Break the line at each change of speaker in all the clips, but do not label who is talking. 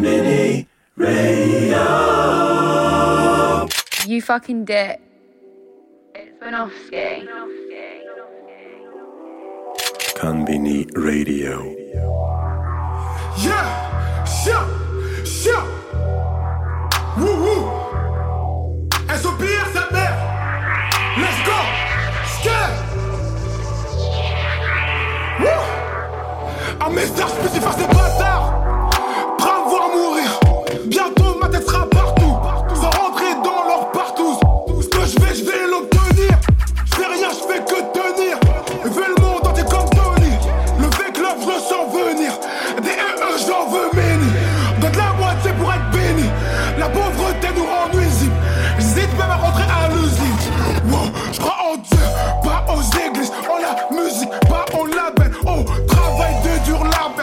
Mini Radio.
You fucking dick. It's Banofsky.
Convini Radio.
Yeah! Shut! Shut! Woo woo! SOB Let's go! Scared! Woo! I'm Mr. spitty fast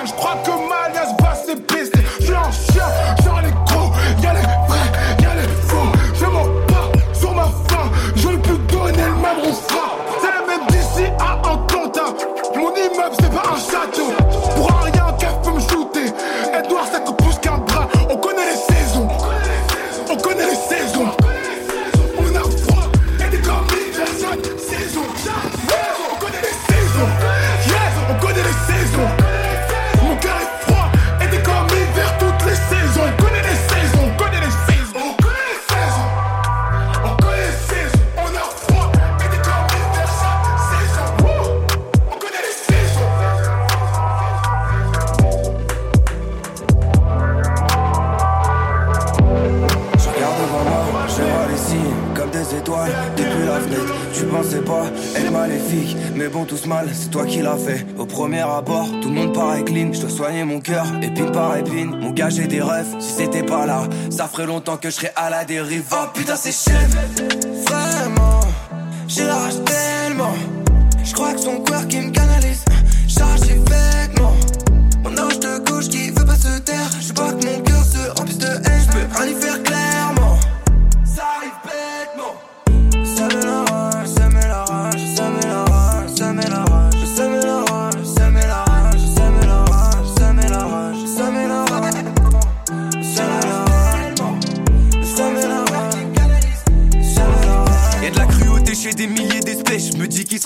Je crois que Malias va s'épicer. Je suis un chien, genre les gros. Y'a les vrais, y'a les faux. Je m'en pas sur ma faim. Je veux plus donner le même refrain. C'est même d'ici à Atlanta. Mon immeuble, c'est pas un château.
Pas être maléfique, mais bon, tout ce mal, c'est toi qui l'as fait. Au premier abord, tout le monde paraît clean. Je dois soigner mon cœur, épine par épine. Mon gars, j'ai des rêves. Si c'était pas là, ça ferait longtemps que je serais à la dérive. Oh putain, c'est chef, vraiment. J'ai la rage tellement. Je crois que son cœur qui me canalise. Charge vêtements. Mon ange de gauche qui veut pas se taire. Je que mon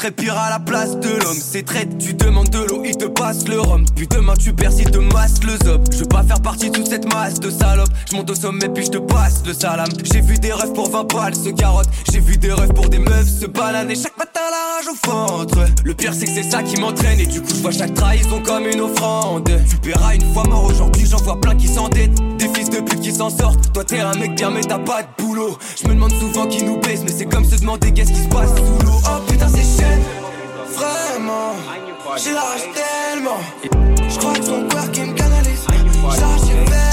Serait pire à la place de l'homme. C'est traite, tu demandes de l'eau, il te passe le rhum. Puis demain tu perds, il te masse le zob. Je veux pas faire partie de toute cette masse de salopes. Je monte au sommet, puis je te passe le salam. J'ai vu des rêves pour 20 balles, se carotte. J'ai vu des rêves pour des meufs se balaner. Chaque matin, Le pire, c'est que c'est ça qui m'entraîne. Et du coup, je vois chaque trahison comme une offrande. Tu paieras une fois mort aujourd'hui, j'en vois plein qui s'endettent. Des fils de pute qui s'en sortent. Toi, t'es un mec bien, mais t'as pas de boulot. Je me demande souvent qui nous baisse, mais c'est comme se demander qu'est-ce qui se passe sous l'eau. Oh putain, c'est chaîne. Vraiment, j'ai la rage tellement. Je crois que son cœur qui me canalise. Charge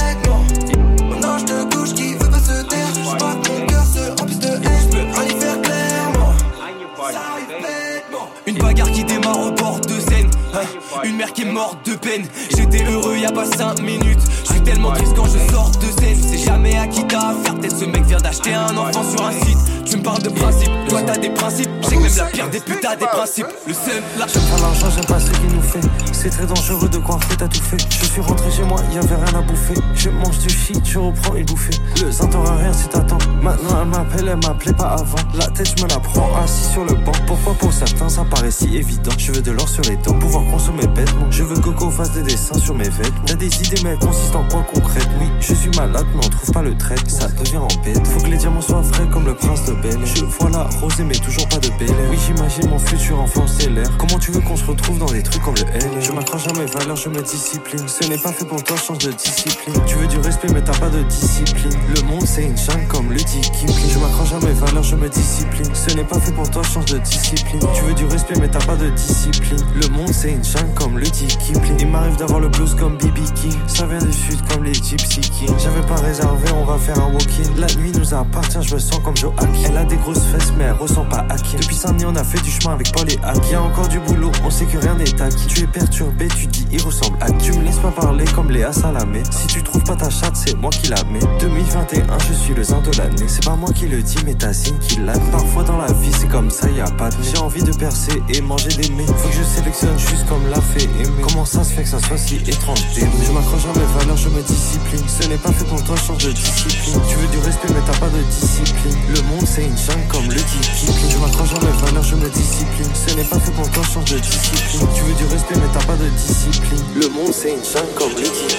Une mère qui est morte de peine. J'étais heureux y a pas 5 minutes. Je suis tellement triste quand je sors de scène. C'est jamais à qui t'as affaire. Peut-être ce mec vient d'acheter un enfant sur un site. Tu me parles de principe, toi t'as des principes. Que même la pire des putes a des principes. Le seul, la
J'aime pas l'argent, j'aime pas ce qu'il nous fait. C'est très dangereux de croire que t'as tout fait. Je suis rentré chez moi, y'avait rien à bouffer. Je mange du shit, je reprends une bouffée. Le zinc t'aura rien si t'attends. Maintenant elle m'appelle, elle m'appelait pas avant. La tête, je me la prends assis sur le banc. Pourquoi pour certains ça paraît si évident? Je veux de l'or sur les dents, pouvoir consommer Je veux que Coco fasse des dessins sur mes vêtements. T'as des idées, mais consistent en quoi concrète? Oui, je suis malade, mais on trouve pas le trait. Ça devient en bête. Faut que les diamants soient frais comme le prince de Bel. Je vois la rosée, mais toujours pas de belle. Oui, j'imagine mon futur enfant l'air. Comment tu veux qu'on se retrouve dans des trucs comme le L? Je m'accroche à mes valeurs, je me discipline. Ce n'est pas fait pour toi, change de discipline. Tu veux du respect, mais t'as pas de discipline. Le monde, c'est une jungle comme le dit Kipling. Je m'accroche à mes valeurs, je me discipline. Ce n'est pas fait pour toi, change de discipline. Tu veux du respect, mais t'as pas de discipline. Le monde, c'est une jungle comme le Kipling. Il m'arrive d'avoir le blues comme BB King. Ça vient du sud comme les Gypsy Kings. J'avais pas réservé, on va faire un walk-in. La nuit nous appartient, je me sens comme Hack. Elle a des grosses fesses, mais elle ressent pas Hakim. Depuis Saint-Denis, on a fait du chemin avec Paul et Hack. Y a encore du boulot, on sait que rien n'est acquis. Tu es perturbé, tu dis il ressemble à. Tu me laisses pas parler comme Léa Salamé. Si tu trouves pas ta chatte, c'est moi qui la mets. 2021, je suis le zin de l'année. C'est pas moi qui le dis, mais ta signe qui l'a. Parfois dans la vie, c'est comme ça, y a pas de. J'ai envie de percer et manger des mets. Faut que je sélectionne juste comme l'a fait aimer. Comment ça se fait que ça soit si étrange Je m'accroche à mes valeurs, je me discipline. Ce n'est pas fait pour toi, change de discipline. Tu veux du respect, mais t'as pas de discipline. Le monde, c'est une jungle comme le dit Je m'accroche à mes valeurs, je me discipline. Ce n'est pas fait pour toi, change de discipline. Tu veux du respect, mais t'as pas de discipline. Le monde, c'est une jungle comme le dit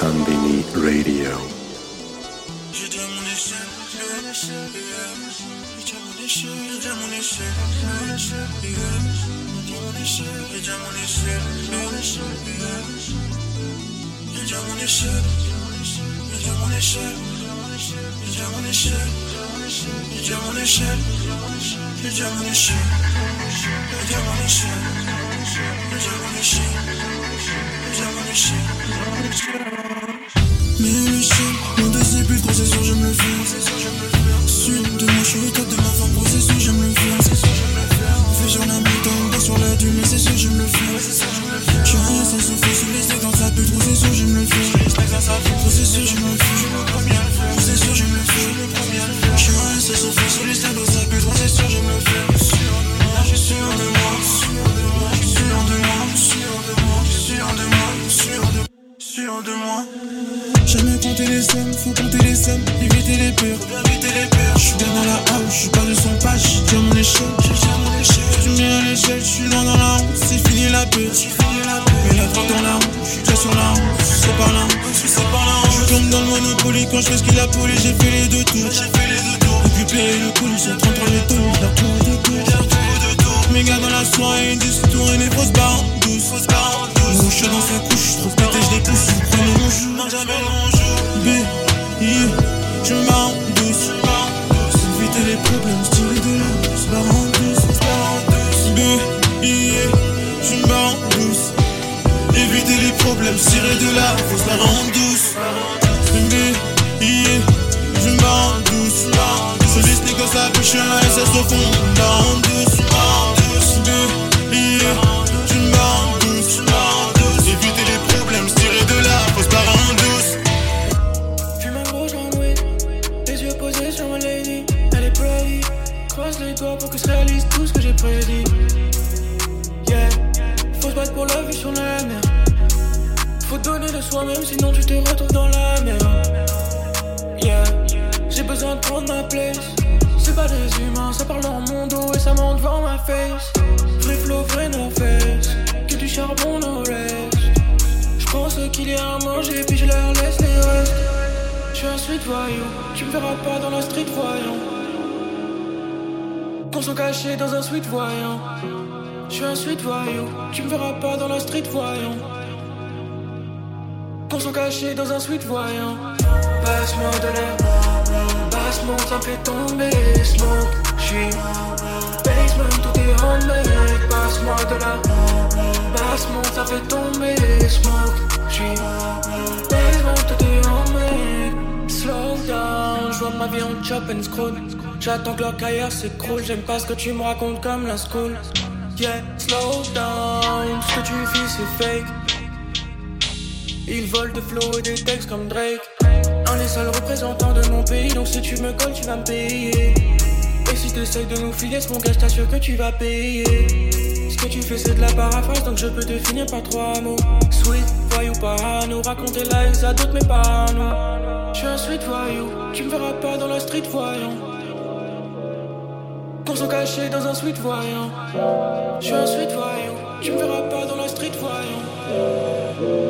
Conbini Radio.
Mais l'échelle, mon deuxième but, concession, j'aime le faire. Sud de je suis top de ma femme, procession, j'aime le faire. Fais sur la pas sur la dune, mais c'est sûr, j'aime le faire. J'ai rien, ça souffle sur les steaks dans sa pute, procession, j'aime le faire. Procession, j'aime le faire. Procession, j'aime le faire. J'ai rien, ça souffle sur les steaks dans sa pute, procession, j'aime le faire. Je suis sûr de moi, sûr de moi. Jamais compter les sommes, faut compter les sommes, éviter les peurs, éviter les peurs. J'suis bien dans la house, j'suis pas de son page, j'ai déjà mon échelle, échelle. Tu mets à l'échelle, j'suis loin dans la honte, c'est fini la peur, c'est fini la peur. Mais la drogue dans la honte, j'suis déjà sur la honte, là, c'est par là. Je tombe dans le monopoly quand j'fais ce qu'il a polé, j'ai fait les deux tours, j'ai fait les deux tours. Et puis payer le colis, j'ai 33 les tours, j'ai retrouvé deux tours. Mes gars dans la soirée, 10 tours et les fausses barres en douce, en chat dans sa couche, j'trouve pété, j'les pousse, j'prends le rouge, non jamais. B, yeah, je m'en douce, éviter les problèmes, stylé de là, se barre en douce, se barre en douce. B, yeah, je m'en douce, éviter les problèmes, tirer de là, faut se barre en douce. B, yeah, je m'en douce, je laisse les gosses à pêcher un SS au fond, barre en en douce.
Soi-même, sinon tu te retrouves dans la merde. Yeah, j'ai besoin de prendre ma place. C'est pas des humains, ça parle dans mon dos et ça monte devant ma face. Free flow, vrai no face, que du charbon, no rest. J'pense qu'il y a à manger, puis je leur laisse les restes. J'suis un street voyou, tu me verras pas dans la street voyant. Qu'on sont cachés dans un sweet voyant. J'suis un street voyou, tu me verras pas dans la street voyant. Sont cachés dans un sweet voyant. Passe-moi de l'air, passe-moi, ça fait tomber. Smoke, j'suis basement, tout est handmade. Passe-moi de l'air, passe-moi, ça fait tomber. Smoke, j'suis basement, tout est handmade. Slow down, j'vois ma vie en chop and scroll. J'attends que leur carrière s'écroule. J'aime pas ce que tu me racontes comme la school. Yeah, slow down, ce que tu vis c'est fake. Ils volent de flow et des textes comme Drake. Un des seuls représentants de mon pays, donc si tu me colles, tu vas me payer. Et si t'essayes de nous filer, mon gars, t'assure que tu vas payer. Ce que tu fais, c'est de la paraphrase, donc je peux te finir par trois mots. Sweet, voyou, parano, raconter lies à d'autres, mais pas à nous. Je suis un sweet voyou, tu me verras pas dans la street voyant. Qu'on sont cachés dans un sweet voyant. Je suis un sweet voyou, tu me verras pas dans la street voyant.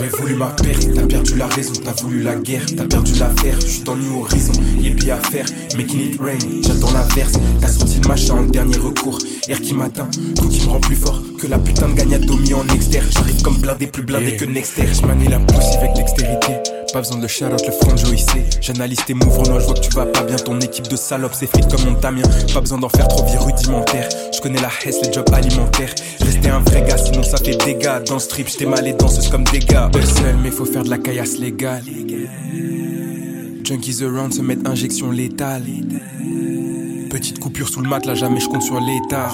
T'aurais voulu ma perte, t'as perdu la raison, t'as voulu la guerre, t'as perdu l'affaire, je suis dans new horizon, y'a bien à faire, making it rain, j'attends la verse, t'as sorti le machin en dernier recours, air qui m'atteint, tout qui me rend plus fort que la putain de gagnado mis en externe, j'arrive comme blindé, plus blindé que Nexter, j'manie la pousse avec dextérité, pas besoin de shout le front joïssé, j'analyse tes mouvements, je vois que tu vas pas bien, ton équipe de salopes c'est fit comme mon Damien, pas besoin d'en faire trop vie rudimentaire, je connais la hesse, les jobs alimentaires, rester un vrai gars sinon ça fait dégâts, dans le strip j't'ai mal et danseuse comme des gars, seul mais faut faire de la caillasse légale. Junkies around se mettre injection létale. Petite coupure sous le matelas, jamais je compte sur l'état.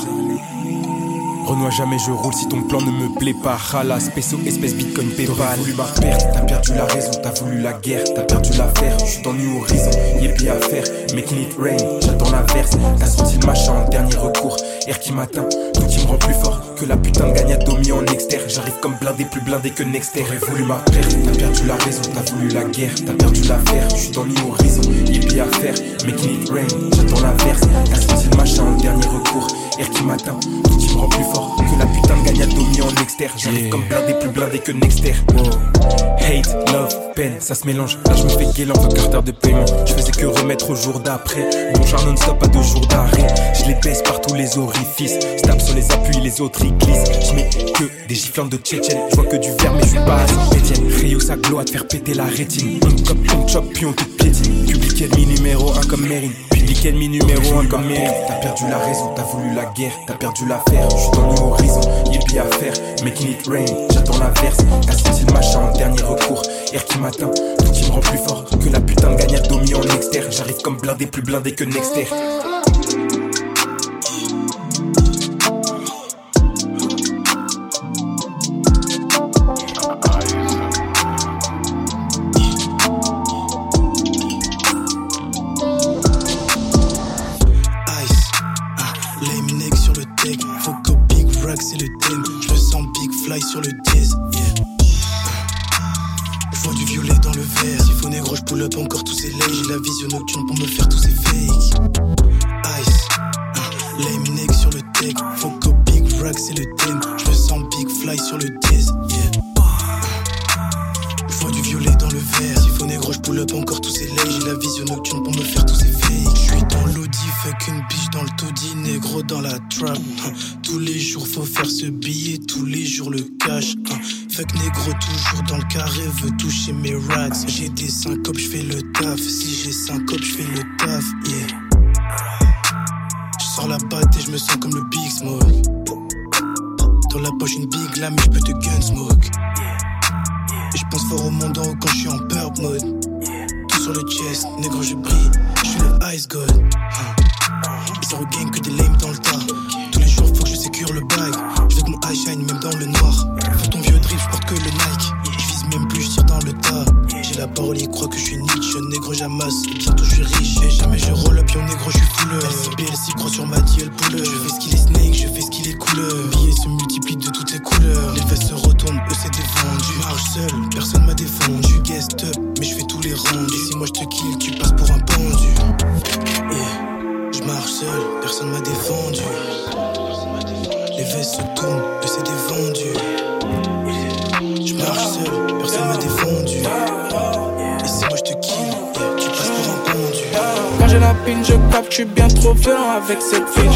Renois jamais je roule si ton plan ne me plaît pas. Halas, peso, espèce bitcoin, paypal. T'aurais voulu ma t'as perdu la raison, t'as voulu la guerre, t'as perdu l'affaire. Je suis dans New Horizon, y'a bien à faire. Making it rain, j'attends la verse. T'as senti le machin en dernier recours. Air qui m'atteint, tout qui me rend plus fort que la putain de gagne mis en externe. J'arrive comme blindé, plus blindé que Nexter. T'aurais voulu ma perte, t'as perdu la raison, t'as voulu la guerre, t'as perdu l'affaire. Je suis dans New Horizon, y'a bien à faire. Making it rain, j'attends la verse. T'as senti le machin en dernier recours. Air qui m'atteint, tout qui me rend plus fort que la putain de gagne mis en externe. J'arrive comme blindé, plus blindé que Nexter. Hate, love, peine, ça se mélange. Là, je me fais guélan en carter de paiement. Je faisais que remettre au jour d'après. Mon genre non-stop à deux jours d'arrêt. Je les baisse par tous les orifices. Je sur les appuis, les autres glissent. Je mets que des giflantes de Tchétchène. Je vois que du verre, mais je suis pas à Saint-Étienne. Rio, ça glow à te faire péter la rétine. On cop, on chop, puis on te piétine. Public ennemi numéro 1 comme Mérine. Public ennemi numéro 1 comme Mérine. T'as perdu la raison, t'as voulu la guerre, t'as perdu l'affaire. Je suis dans horizons, y'a à faire. Making it rain, j'attends la verse. T'as senti le machin en dernier recours. Air qui m'atteint, tout qui me rend plus fort que la putain de gagnade mis en externe. J'arrive comme blindé, plus blindé que Nexter.
du violet dans le verre. Siphon négro, je pull up encore tous ces lèvres. J'ai la vision nocturne pour me faire tous ces fakes. Ice, ah, uh, lame sur le deck. Foco, big rack, c'est le thème. Je sens big fly sur le 10 verre. faut négro, je pull up encore tous ces lays. J'ai la vision nocturne pour me faire tous ces fakes. J'suis dans l'audi, fuck une biche dans le taudis, négro dans la trap. Hein. Tous les jours faut faire ce billet, tous les jours le cash. Hein. Fuck négro, toujours dans le carré, veut toucher mes racks. J'ai des syncopes, j'fais le taf. Si j'ai syncopes, j'fais le taf, yeah. J'sors la patte et j'me sens comme le Big Smoke. Dans la poche une big lame, j'peux te gun smoke je pense fort au monde en quand je suis en burp mode. Tout sur le chest, négro je brille, je suis le ice god. Et ça regagne que des lames dans le tas. Tous les jours faut que je sécure le bag. Je veux que mon eye shine même dans le noir. Pour ton vieux drift, je porte que le la parole, que je suis Nietzsche, négro j'amasse, et bientôt je suis riche. Et jamais je roll up, yo négro, je suis fouleur. LCP, elle s'y prend sur ma dit, elle. Je fais ce qu'il est snake, je fais ce qu'il est couleur. Billets se multiplient de toutes les couleurs. Les fesses se retournent, eux c'est défendu. Marche seul, personne m'a défendu. Guest up, mais je fais tous les rangs. Si moi je te kill, tu passes pour un pendu. Yeah. Je marche seul, personne m'a défendu. Les fesses se tournent, eux c'est défendu. Je marche seul, personne m'a défendu.
Avec cette fille.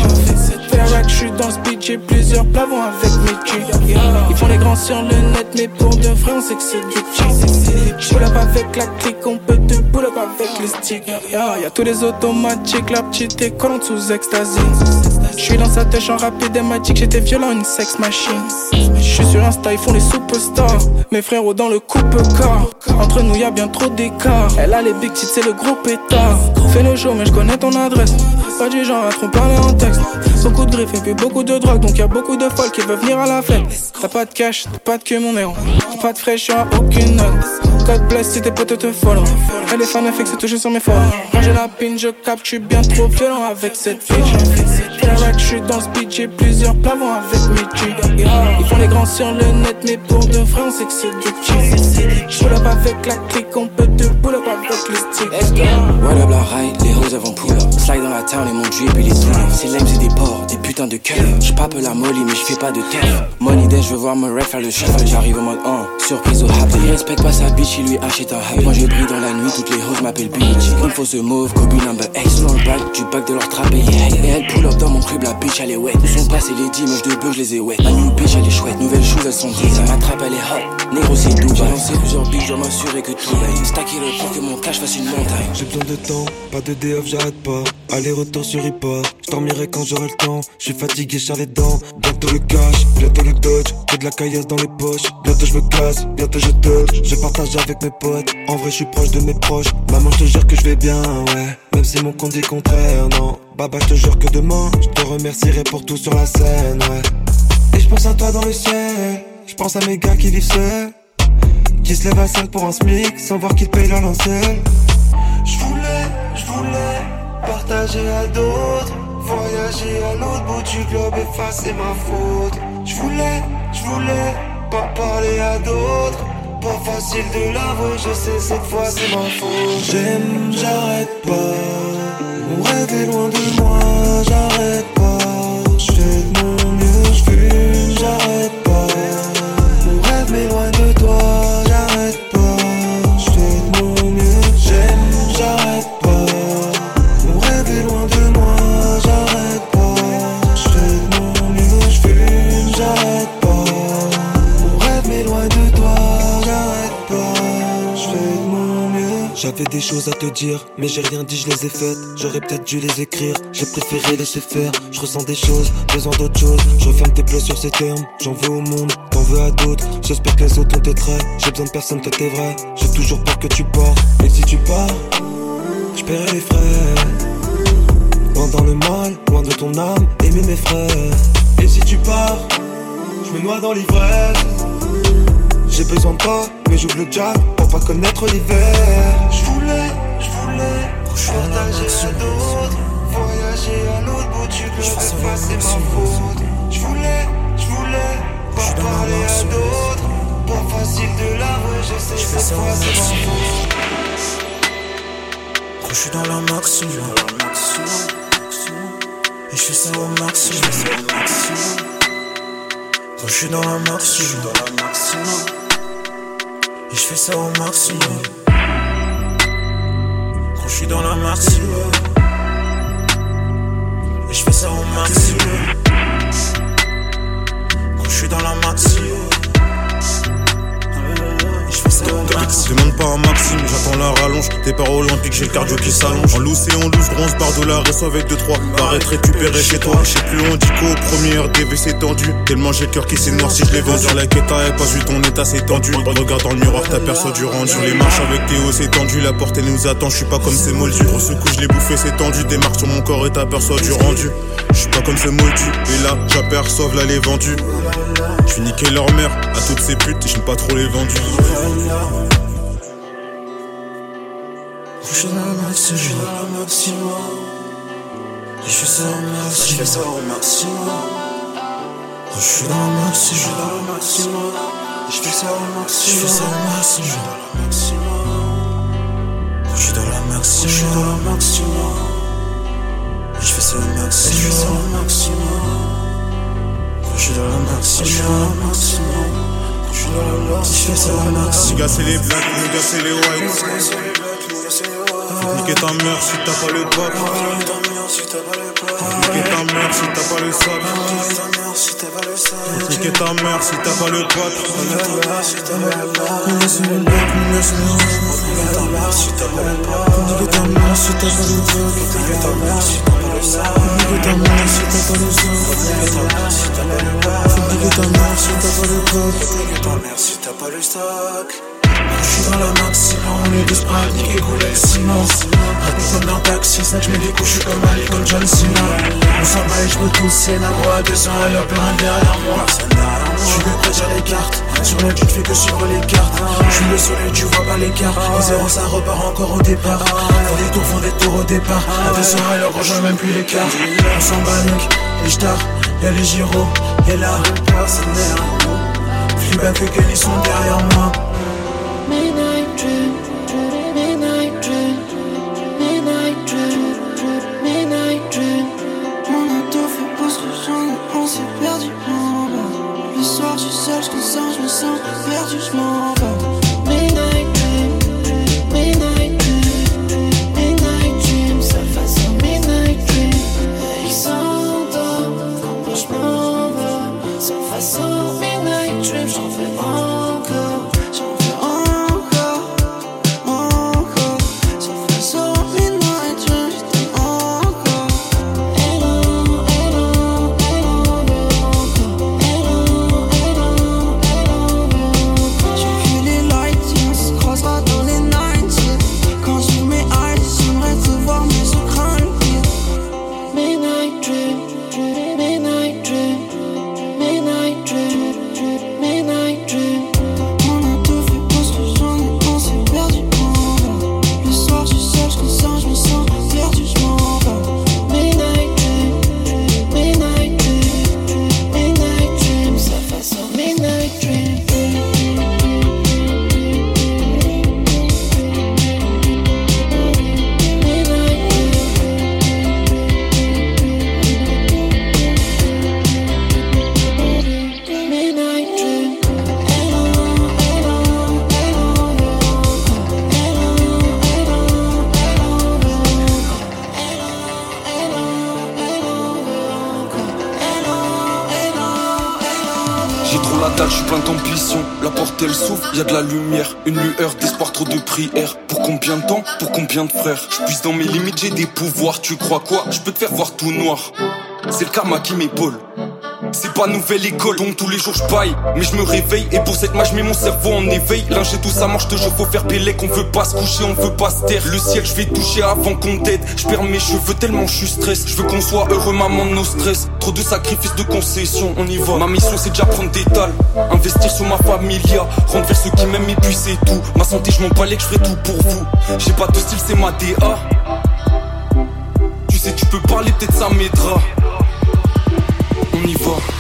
Faire je suis dans le speed, j'ai plusieurs plavons avec mes G. Ils font les grands sur le net, mais pour de vrai, on sait que c'est du. Pull up avec la clique, on peut te pull up avec le stick. Y'a tous les automatiques, la petite école sous ecstasy. J'suis dans sa tête en rapide et magique, j'étais violent, une sex machine. J'suis sur Insta, ils font les superstars. Mes frérots dans le coupe corps. Entre nous, y'a bien trop d'écart. Elle a les big c'est le gros pétard. Fais le show, mais j'connais ton adresse. Pas du genre à trop parler en texte. Beaucoup de griffes et puis beaucoup de drogue, donc y a beaucoup de folles qui veulent venir à la fête. T'as pas de cash, t'as pas de queue, mon héros. T'as pas de fraîcheur, aucune note. God bless si tes potes te follow. Elle est fan, elle fixe toujours sur mes forums. Quand j'ai la pin, je capte, j'suis bien trop violent avec cette fille. Je suis dans le speed, j'ai plusieurs plavons avec mes Ils font les grands sur le net, mais pour de vrai, on sait que c'est du cheese. Pull up avec la clique, on peut te pull up avec le stick.
What up la les roses avant pull up. Slide dans la town mon drip et les tout C'est lame, c'est des porcs, des putains de cœur. J'pape la molly, mais j'fais pas de terre. Money day, j'veux voir mon ref faire le shuffle. J'arrive au mode 1, surprise au happy. Il respecte pas sa bitch, il lui achète un hype. Moi je brille dans la nuit, toutes les roses m'appellent bitch. Une fausse mauve, Kobe number X. Dans le back, du back de leur trap et elle pull up dans mon crib, la bitch elle est wet. Ils sont passés les dimanches de bœuf, je les ai wet. Ma new bitch elle est chouette, nouvelles choses elles sont dites. Ça m'attrape, elle est hot. Négro c'est doux. J'ai lancé plusieurs billes, je m'assurer que tout aille. Stacker le pour que mon cash fasse une montagne.
J'ai besoin de temps, pas de DF, j'arrête pas. Aller-retour sur je dormirai quand j'aurai le temps. Je suis fatigué, j'ai les dents. Bientôt le cash, bientôt le dodge. Que de la caillasse dans les poches. Bientôt je me casse, bientôt je dodge. Je partage avec mes potes. En vrai, je suis proche de mes proches. Maman, je te jure que je vais bien, ouais. Même si mon compte dit contraire, non. Baba, je te jure que demain, je te remercierai pour tout sur la scène, ouais. pense à toi dans le ciel. Je pense à mes gars qui vivent seuls. Qui se lèvent à 5 pour un SMIC sans voir qu'ils payent leur lancelle. Je voulais, je partager à d'autres. Voyager à l'autre bout du globe, effacer ma faute. Je voulais, je voulais pas parler à d'autres. Pas facile de l'avouer, je sais cette fois c'est ma faute. J'aime, j'arrête pas. Mon rêve est loin de moi, j'arrête pas. J'avais des choses à te dire, mais j'ai rien dit, je les ai faites. J'aurais peut-être dû les écrire, j'ai préféré laisser faire. Je ressens des choses, besoin d'autre chose. Je referme tes pleurs sur ces termes. J'en veux au monde, t'en veux à d'autres. J'espère que les autres ont tes traits. J'ai besoin de personne, toi t'es vrai. J'ai toujours peur que tu pars. Et si tu pars, je paierai les frais. Loin dans le mal, loin de ton âme, aimer mes frères. Et si tu pars, je me noie dans l'ivresse. J'ai besoin de toi, mais j'ouvre le jack pour pas connaître l'hiver. Je voulais, je voulais partager à d'autres, voyager à l'autre bout du globe, effacer ma faute. Je voulais, je voulais pas parler à d'autres, pas facile de l'avouer, je sais cette fois c'est ma faute.
Quand je suis dans la maximum, et je fais ça au maximum. Quand je suis dans la maximum, et je fais ça au maximum. Quand je suis dans la maximum, et je fais ça au maximum. Quand je suis dans la maximum, maximum.
Demande pas un maxime, j'attends la rallonge. Départ olympique, j'ai le cardio qui s'allonge. En loose et en loose, bronze, barre de la avec 2-3. Paraître récupéré chez toi. Je sais plus on dit qu'au premier RDV c'est tendu. Tellement j'ai le cœur qui s'est noirci, je l'ai vendu. Sur la quête, t'avais pas vu ton état c'est tendu. Regarde dans le miroir, t'aperçois du rendu. Les marches avec Théo, c'est tendu. La porte elle nous attend, je suis pas comme ces moldus. Grosse coup, je l'ai bouffé, c'est tendu. Des sur mon corps et t'aperçois du rendu. Je pas comme ces moldus. Et là, j'aperçois, là les vendus. Niquer leur mère à toutes ces putes, j'aime pas trop les vendus.
Je suis dans la maximum, je suis dans la maximum. Je fais ça au maximum, je fais ça au maximum. Je suis dans la maximum, je suis dans la maximum. Je fais ça au maximum, je fais ça au maximum. Je suis dans la maximum, je suis dans la maximum. Je fais ça au maximum, je fais ça au maximum. Je suis dans la maximum, je suis dans la maximum. La maximum, je fais ça au maximum.
Nigga c'est les blacks, nigga c'est les whites. Faut niquer ta mère si t'as pas le bac. Niquer ta mère si t'as pas le sac. Niquer ta mère si t'as pas le bac.
Niquer ta mère si t'as pas le bac. Niquer ta t'as pas le. Niquer ta mère pas le sac. Niquer ta mère si t'as pas le bac. Niquer ta mère si t'as pas le sac. Je suis dans la maximum, on est deux sprays, niqué couler le silence Rapide comme dans taxi, ça que je mets des coups, je suis comme Ali, comme John Cena. On s'en bat et je me pousse, c'est nagro à 200 à plein derrière moi Je suis que prêt les cartes, sur le tu fais que suivre les cartes. Je suis le soleil, tu vois pas l'écart, en zéro ça repart encore au départ. Font des tours, font des tours au départ, à 200 à l'heure, rejoins même plus l'écart On s'en bat les stars, y'a les gyros, y'a la mercenaire Flip avec ils sont derrière moi
Midnight dream, midnight dream, midnight dream, midnight dream.
On a tout fait pour se rejoindre, on s'est perdu. Le soir, je seul, je sens, je me sens perdu, je m'en vais.
La lumière, une lueur d'espoir, trop de prières. Pour combien de temps Pour combien de frères Je puisse dans mes limites, j'ai des pouvoirs. Tu crois quoi Je peux te faire voir tout noir. C'est le karma qui m'épaule. C'est pas nouvelle école, donc tous les jours je paille. Mais je me réveille et pour cette match, je mets mon cerveau en éveil. Lingé tout ça marche, te je faut faire pélé qu'on veut pas se coucher, on veut pas se taire. Le ciel, je vais toucher avant qu'on t'aide. Je perds mes cheveux tellement je suis stress. Je veux qu'on soit heureux, maman, nos stress. Trop de sacrifices, de concessions, on y va. Ma mission, c'est déjà prendre des tales. Investir sur ma familia. Rendre vers ceux qui m'aiment et tout. Ma santé, je m'en que je ferai tout pour vous. J'ai pas de style, c'est ma DA. Tu sais, tu peux parler, peut-être ça m'aidera. On.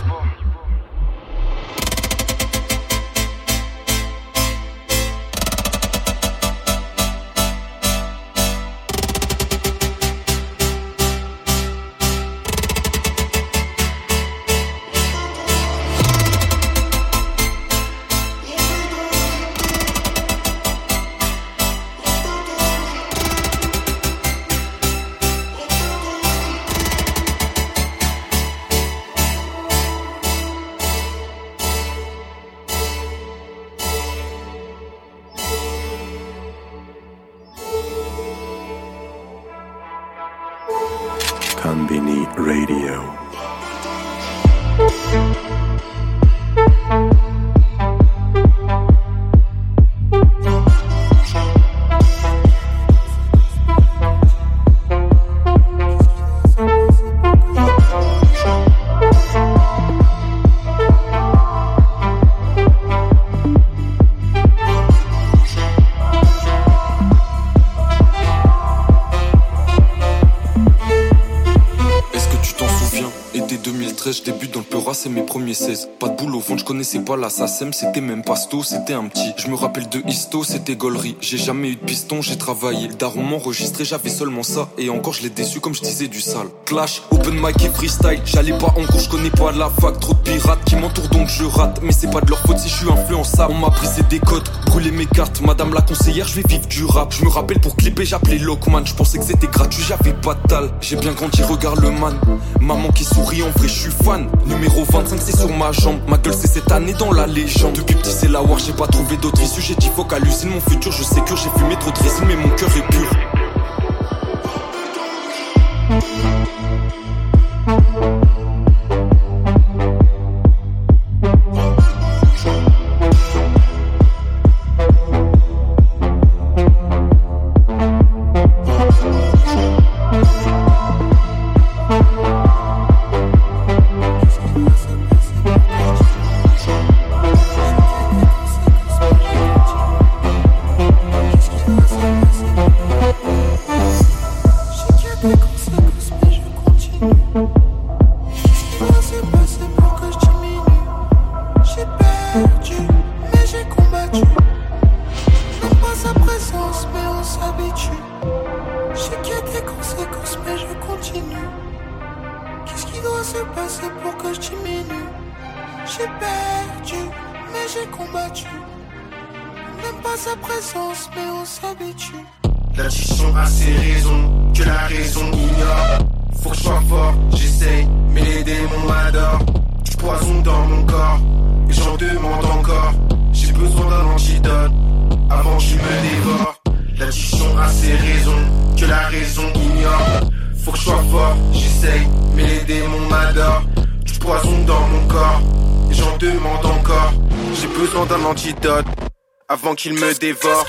C'est mes premiers 16. Pas de au je connaissais pas la SACEM, c'était même pasto, c'était un petit. Je me rappelle de Histo, c'était Gollery. J'ai jamais eu de piston, j'ai travaillé. Daron m'enregistrait, j'avais seulement ça. Et encore, je l'ai déçu comme je disais du sale. Clash, open mic et freestyle. J'allais pas en cours, je connais pas la fac. Trop de pirates qui m'entourent donc je rate. Mais c'est pas de leur faute si je suis influençable. On m'a pris des codes, brûlé mes cartes. Madame la conseillère, je vais vivre du rap. Je me rappelle pour clipper, j'appelais Lockman. Je pensais que c'était gratuit, j'avais pas de dalle. J'ai bien grandi, regarde le man. Maman qui sourit, en vrai, je suis fan. Numéro 25, c'est sur ma jambe. Ma gueule, c'est cette année dans la légende. Depuis petit, c'est la war, j'ai pas trouvé d'autre issue. J'ai dit, faut qu'hallucine mon futur. Je sais que j'ai fumé trop de résine, mais mon cœur est pur.
J'essaye, mais les démons m'adorent. Du poison dans mon corps, et j'en demande encore. J'ai besoin d'un antidote avant qu'il me dévore.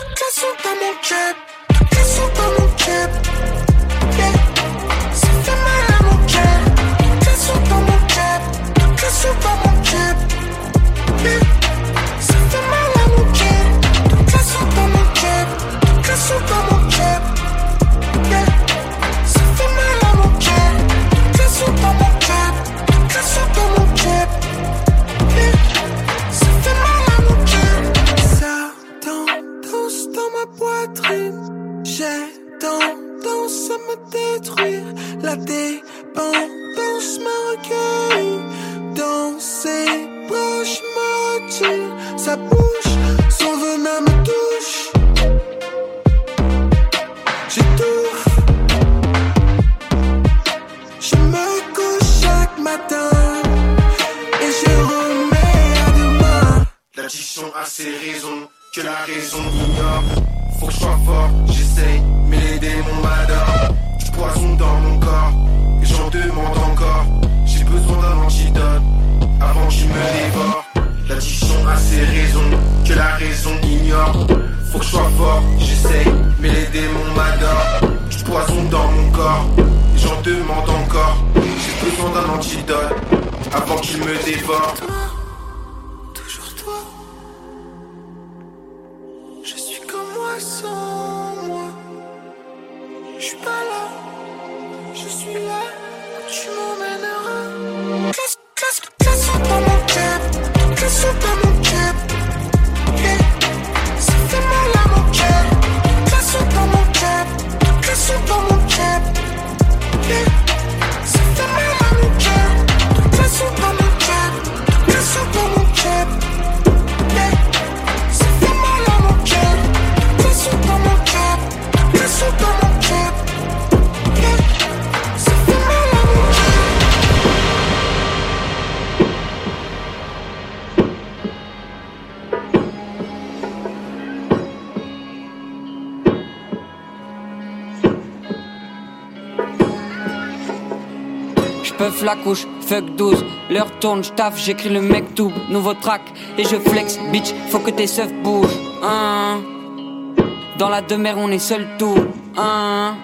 La
couche,
fuck 12, l'heure tourne, j'taffe, j'écris le mec tout, nouveau track, et je flex, bitch, faut que tes seufs bougent, hein. Dans la demeure, on est seul tout, hein.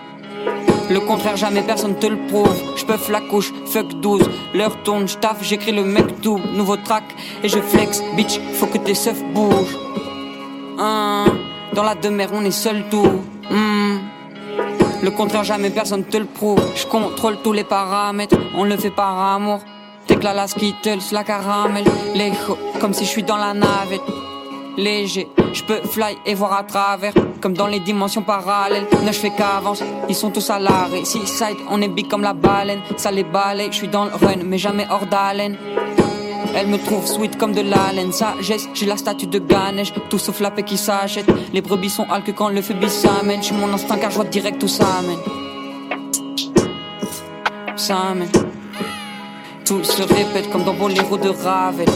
Le contraire, jamais personne te le prouve. J'peuf la couche, fuck 12, l'heure tourne, j'taffe, j'écris le mec tout, nouveau track, et je flex, bitch, faut que tes seufs bougent, hein. Dans la demeure, on est seul tout, hmm. Le contraire, jamais personne te le prouve. Je contrôle tous les paramètres, on le fait par amour. T'éclates la Skittles, la caramel, les ho- comme si je suis dans la navette. Léger, je peux fly et voir à travers, comme dans les dimensions parallèles. Ne je fais qu'avance, ils sont tous à l'arrêt. Seaside, on est big comme la baleine, ça les balaye. Je suis dans le run, mais jamais hors d'haleine. Elle me trouve sweet comme de la laine, sagesse, j'ai la statue de Ganesh, tout sauf la paix qui s'achète. Les brebis sont halques quand le phébus s'amène, je suis mon instinct car je vois direct où ça amène. Ça amène. Tout se répète comme dans Boléro de Ravel.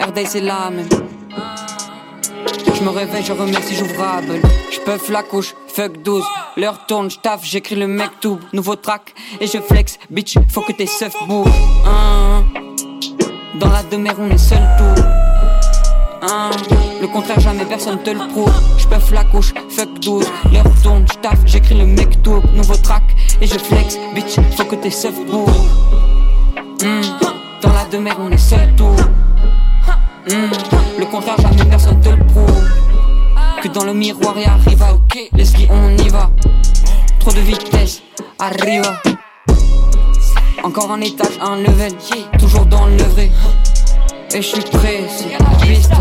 RD c'est la. Je me réveille, je remercie, j'ouvre Abel. Je peuf la couche, fuck 12. L'heure tourne, j'taffe, j'écris le mec tout. Nouveau track, et je flex, bitch, faut que tes seufs bougent. Hein. Dans la demeure, on est seul tout. Hein. Le contraire, jamais personne te le prouve. J'peuf la couche, fuck 12. L'heure tourne, j'taffe, j'écris le mec tout. Nouveau track, et je flex, bitch, faut que tes seufs bougent. Hmm. Dans la demeure, on est seul tout. Hmm. Le contraire, jamais personne te le prouve. Que dans le miroir et arriva, ok. Leslie, on y va. Trop de vitesse, arriva. Encore un étage, un level, toujours dans le vrai. Et je suis pressé, viste.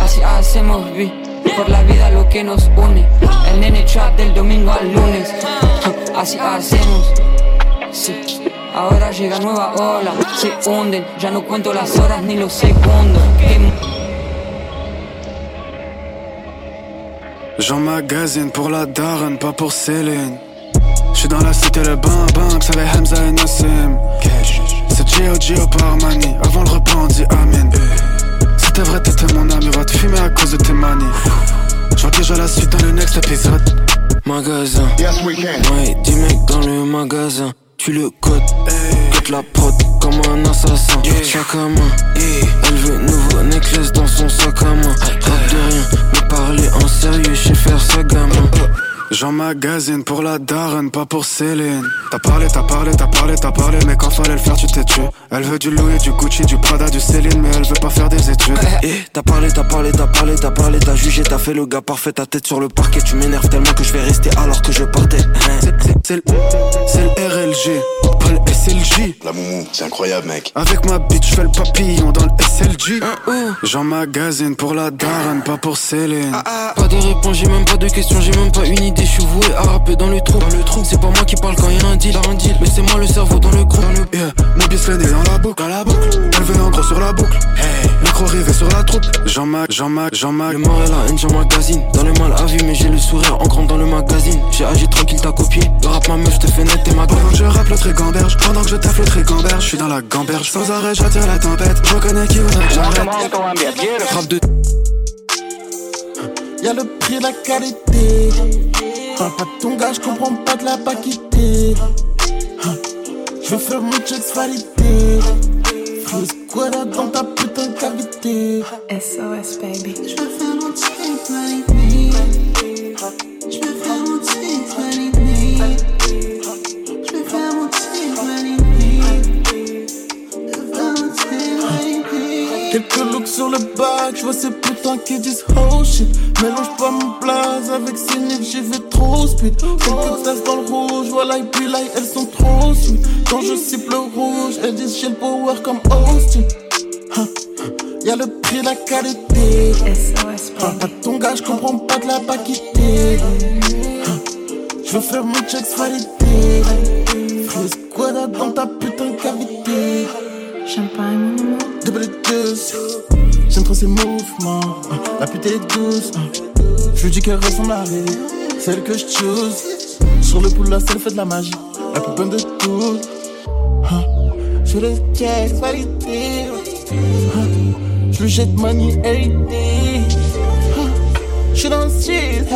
Así hacemos, vi. Por la vida lo que nos une. El nene chat del domingo al lunes. Así hacemos. Sí. Ahora llega nueva ola, se hunden, ya no cuento las horas ni los segundos. Que
J'emmagasine pour la daronne, pas pour Céline. J'suis dans la cité, le bain bain, ça va Hamza et Nassim. C'est Gio Gio par Armani, avant le repas on dit Amen. C'était vrai, t'étais mon ami, va te fumer à cause de tes manies. J'vois déjà la suite dans le next épisode.
Magasin. Ouais, 10 mecs dans le magasin. Tu le codes. Cote la prod comme un assassin. Sac à main. Elle veut nouveau necklace dans son sac à main. Rap de rien, mais parler en sérieux, je sais faire ça gamin.
J'emmagasine pour la daronne, pas pour Céline. T'as parlé, t'as parlé, t'as parlé, t'as parlé, mais quand fallait le faire, tu t'es tué. Elle veut du Louis, du Gucci, du Prada, du Céline, mais elle veut pas faire des études.
Eh, t'as parlé, t'as parlé, t'as parlé, t'as parlé, t'as jugé, t'as fait le gars parfait, ta tête sur le parquet, tu m'énerves tellement que je vais rester alors que je partais.
C'est le, c'est le RLG, pas le SLJ.
La moumou, c'est incroyable, mec.
Avec ma bitch, je fais le papillon dans le SLG. J'emmagasine pour la daronne, pas pour Céline.
Pas de réponse, j'ai même pas de questions, j'ai même pas une idée, je je suis voué à rapper dans le trou. Dans le trou, c'est pas moi qui parle quand y'a un deal. un deal, mais c'est moi le cerveau dans le groupe.
Yeah, mon bis dans la boucle. Dans la boucle. Elle en gros sur la boucle. Hey. Micro rivé sur la troupe. Jean-Mac, Jean-Mac, Jean-Mac.
Le mort est là, Ninja Magazine. Dans le mal à vue, mais j'ai le sourire en grand dans le magazine. J'ai agi tranquille, t'as copié. Le rap, ma meuf, te fait net et ma
Pendant que je rappe le trigamberge. Pendant que je taffe le trigamberge. Je suis dans la gamberge. Sans arrêt, j'attire la tempête. Je reconnais qui voudrait que j'arrête.
Rap de.
Y'a le prix de la qualité. Parle pas de ton gars, je comprends pas de la paquité. Je veux faire mon checks validé. Freeze quoi là dans ta putain de cavité?
SOS baby.
Je veux faire mon checks validé. Je veux faire mon checks validé. Je veux faire mon checks validé. Je veux faire mon checks validé. Quelques looks sur le bac, je vois ces putains qui disent shit. Mélange pas mon blaze avec ces nifs, j'y vais trop speed. Quelques tasses dans le rouge, voilà, et puis là, elles sont trop sweet. Quand je cible le rouge, elles disent j'ai le power comme Austin. Huh. Y'a le prix, la qualité. Parle pas de ton gars, je comprends pas de la paquité. Je veux faire mon checks validé. Freeze quoi dans ta putain de cavité.
Champagne.
Double deuce. J'aime trop ses mouvements. La pute elle est douce. Je lui dis qu'elle ressemble à elle. Celle que je choose. Sur le poule, là, celle fait de la magie. La plus bonne de tout. Je le check, validé. Je lui jette money every day. Je suis dans le street.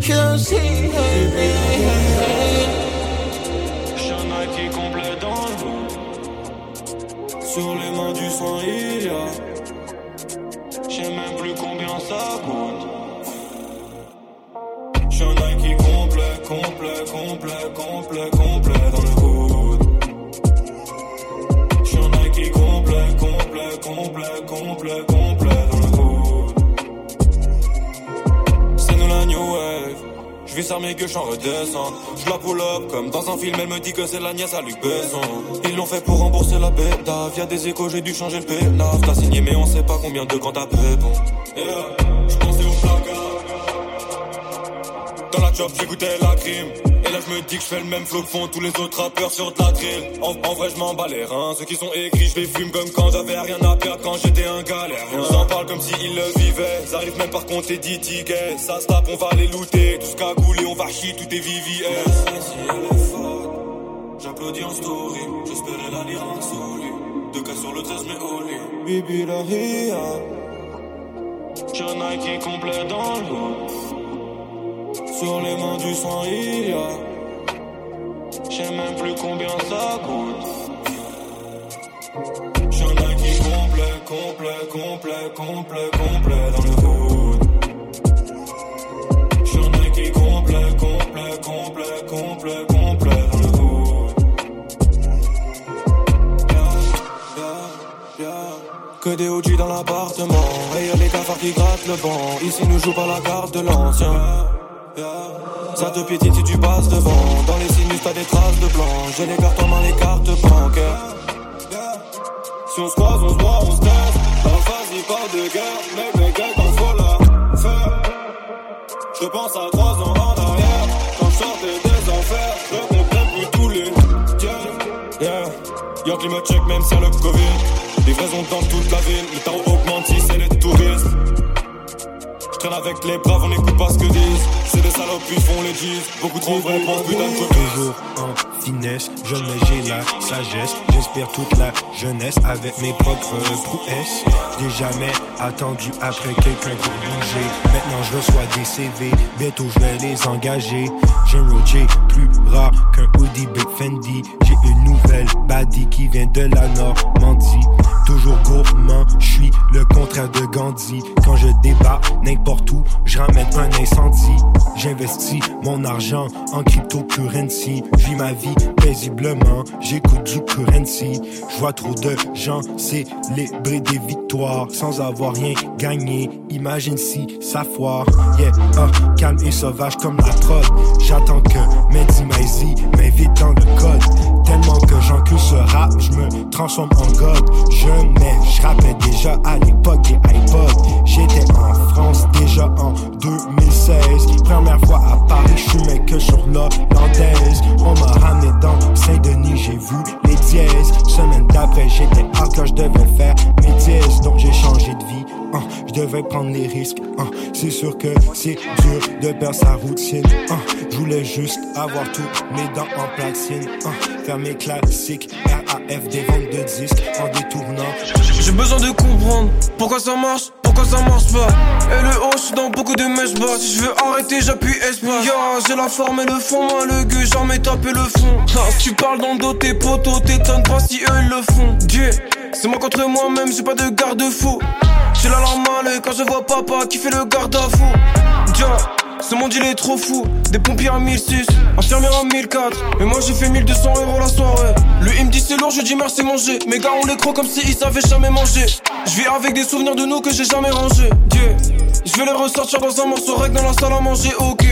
Je suis dans le
Je vis armé que j'en redescends. Je la pull up comme dans un film, elle me dit que c'est la nièce à Luc Besson. Ils l'ont fait pour rembourser la bêta. Via des échos, j'ai dû changer le pénaf. T'as signé, mais on sait pas combien de quand t'as bon. Yeah, j'pensais au placard. Dans la job, j'écoutais la crime. Là, je me dis que je fais le même flow que font tous les autres rappeurs sur de la drill. En, vrai, je m'en bats les reins. Ceux qui sont écrits, je les fume comme quand j'avais rien à perdre quand j'étais un galère. On s'en parle comme s'ils le vivaient. Ils arrivent même par compter 10 tickets. Ça se tape, on va les looter. Tout ce qu'a coulé, on va chier, tout est VVS. J'applaudis en story. J'espérais la lire en soli. Deux cas sur le 13, mais au. Bibi la ria. J'ai un Nike complet dans le. Sur les mains du sang, il y a. J'sais même plus combien ça coûte. J'suis un Nike complet, complet, complet, complet, complet dans le hood. J'suis un Nike complet, complet, complet, complet, complet dans le yeah. Que des OG dans l'appartement. Et y'a les cafards qui grattent le banc. Ici nous joue pas la carte de l'ancien. Ça te piétine si tu passes devant. Dans les sinus, t'as des traces de blanc. J'ai les cartes en main, les cartes bancaires. Si on se croise, on se voit, on se taise. Face, il parle de guerre. Mais mais quelqu'un faut la faire. Je pense à trois ans en arrière. Quand je sortais des enfers, je comptais plus tous les yeah. yeah. Y'a qui me check même si le Covid. Livraison dans toute la ville. Le tarot augmente avec les braves, on n'écoute pas ce que disent. C'est des salopes, ils font les disent. Beaucoup trop vrai pour putain de.
Toujours en finesse, me j'ai la sagesse. J'espère toute la jeunesse avec mes propres prouesses. J'ai jamais attendu après quelqu'un pour bouger. Maintenant je reçois des CV, bientôt je vais les engager. J'ai un Roger plus rare qu'un hoodie Big Fendi. J'ai une nouvelle baddie qui vient de la Normandie. Toujours gourmand, je suis le contraire de Gandhi. Quand je débat n'importe où, je ramène un incendie. J'investis mon argent en cryptocurrency. Je vis ma vie paisiblement, j'écoute du currency. Je vois trop de gens célébrer des victoires sans avoir rien gagné. Imagine si ça foire. Yeah, ah, calme et sauvage comme la prod. J'attends que Mehdi Maizy m'invite dans le code. Tellement que j'encule ce rap, je me transforme en god. Je mets, je déjà à l'époque des iPods. J'étais en France déjà en 2016. Première fois à Paris, je suis que sur l'hollandaise. On m'a ramené dans Saint-Denis, j'ai vu les dièses. Semaine d'après, j'étais à que je devais faire mes dièses. Donc j'ai changé de vie prendre des risques. hein. C'est sûr que c'est dur de perdre sa routine. hein. Je voulais juste avoir tout mes dents en platine. hein. Faire mes classiques, RAF des ventes de disques en détournant.
J'ai besoin de comprendre pourquoi ça marche, pourquoi ça marche pas. Et le haut, j'suis dans beaucoup de mèches bas. Si je veux arrêter, j'appuie espace. Yo, j'ai la forme et le fond, moi le gueux, jamais tapé le fond. Si tu parles dans le dos, tes potos, t'étonnes pas si eux ils le font. Dieu, c'est moi contre moi-même, j'ai pas de garde-fou. J'ai la larme quand je vois papa qui fait le garde-à-fou. Dieu, ce monde il est trop fou. Des pompiers à 1006, infirmières à 1004. Mais moi j'ai fait 1200 euros la soirée. Lui il me dit c'est lourd, je dis merci manger. Mes gars on les croit comme s'ils savaient jamais manger. Je vis avec des souvenirs de nous que j'ai jamais rangés. Dieu, je vais les ressortir dans un morceau rec dans la salle à manger, ok.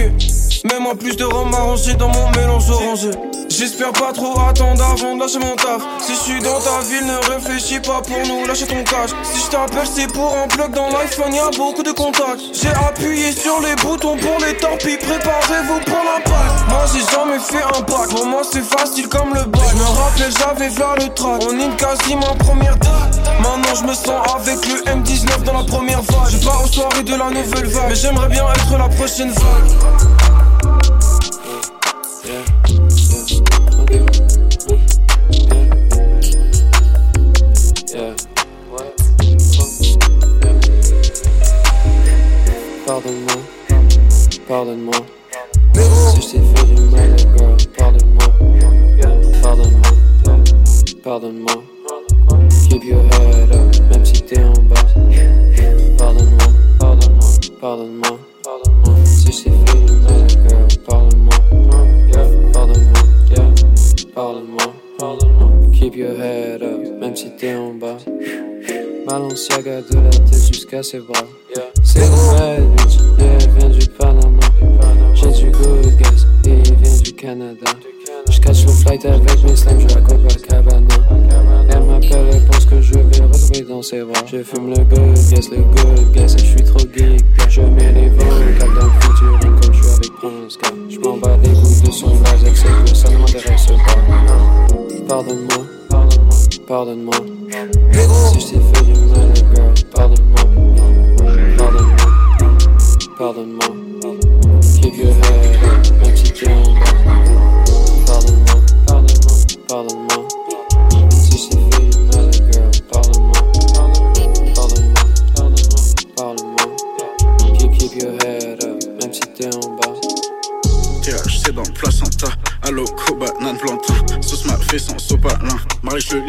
Mets-moi plus de rhum arrangé dans mon mélange orangé. J'espère pas trop attendre avant de lâcher mon taf. Si je suis dans ta ville, ne réfléchis pas pour nous lâcher ton cash. Si je t'appelle, c'est pour un plug dans l'iPhone, y'a beaucoup de contacts. J'ai appuyé sur les boutons pour les torpilles, préparez-vous pour l'impact. Moi j'ai jamais fait un pack, pour moi c'est facile comme le bac. Je me rappelle, j'avais fait le track. On est quasi ma première date. Maintenant je me sens avec le M19 dans la première vague. Je pars aux soirées de la nouvelle vague, mais j'aimerais bien être la prochaine vague.
Pardonne-moi, pardonne-moi. Si fait du mal, girl, pardonne-moi. Pardonne-moi, pardonne-moi. Keep your head up, même si t'es en bas. Pardonne-moi, pardonne-moi, pardonne-moi. Si je t'ai fait du mal, girl, pardonne-moi. Yeah, pardonne-moi, yeah, pardonne-moi. Keep your head up, même si t'es en bas. Balenciaga de la tête jusqu'à ses bras. C'est bad bitch, yeah, elle vient du Panama. J'ai du good gas, et il vient du Canada. Je catch le flight avec mes slimes, je la Copacabana. Ses. Je fume le good gas, le good gas, et je suis trop geek. Je mets les vents, cap dans le featuring comme je suis avec Prince. Je m'en bats les couilles de son vase, que ça ne m'intéresse pas. Pardonne-moi, pardonne-moi. Si je t'ai fait du mal, girl, pardonne-moi. Pardonne-moi, pardonne-moi. Keep your head même si t'es. Pardonne-moi, pardonne-moi, pardonne-moi. et je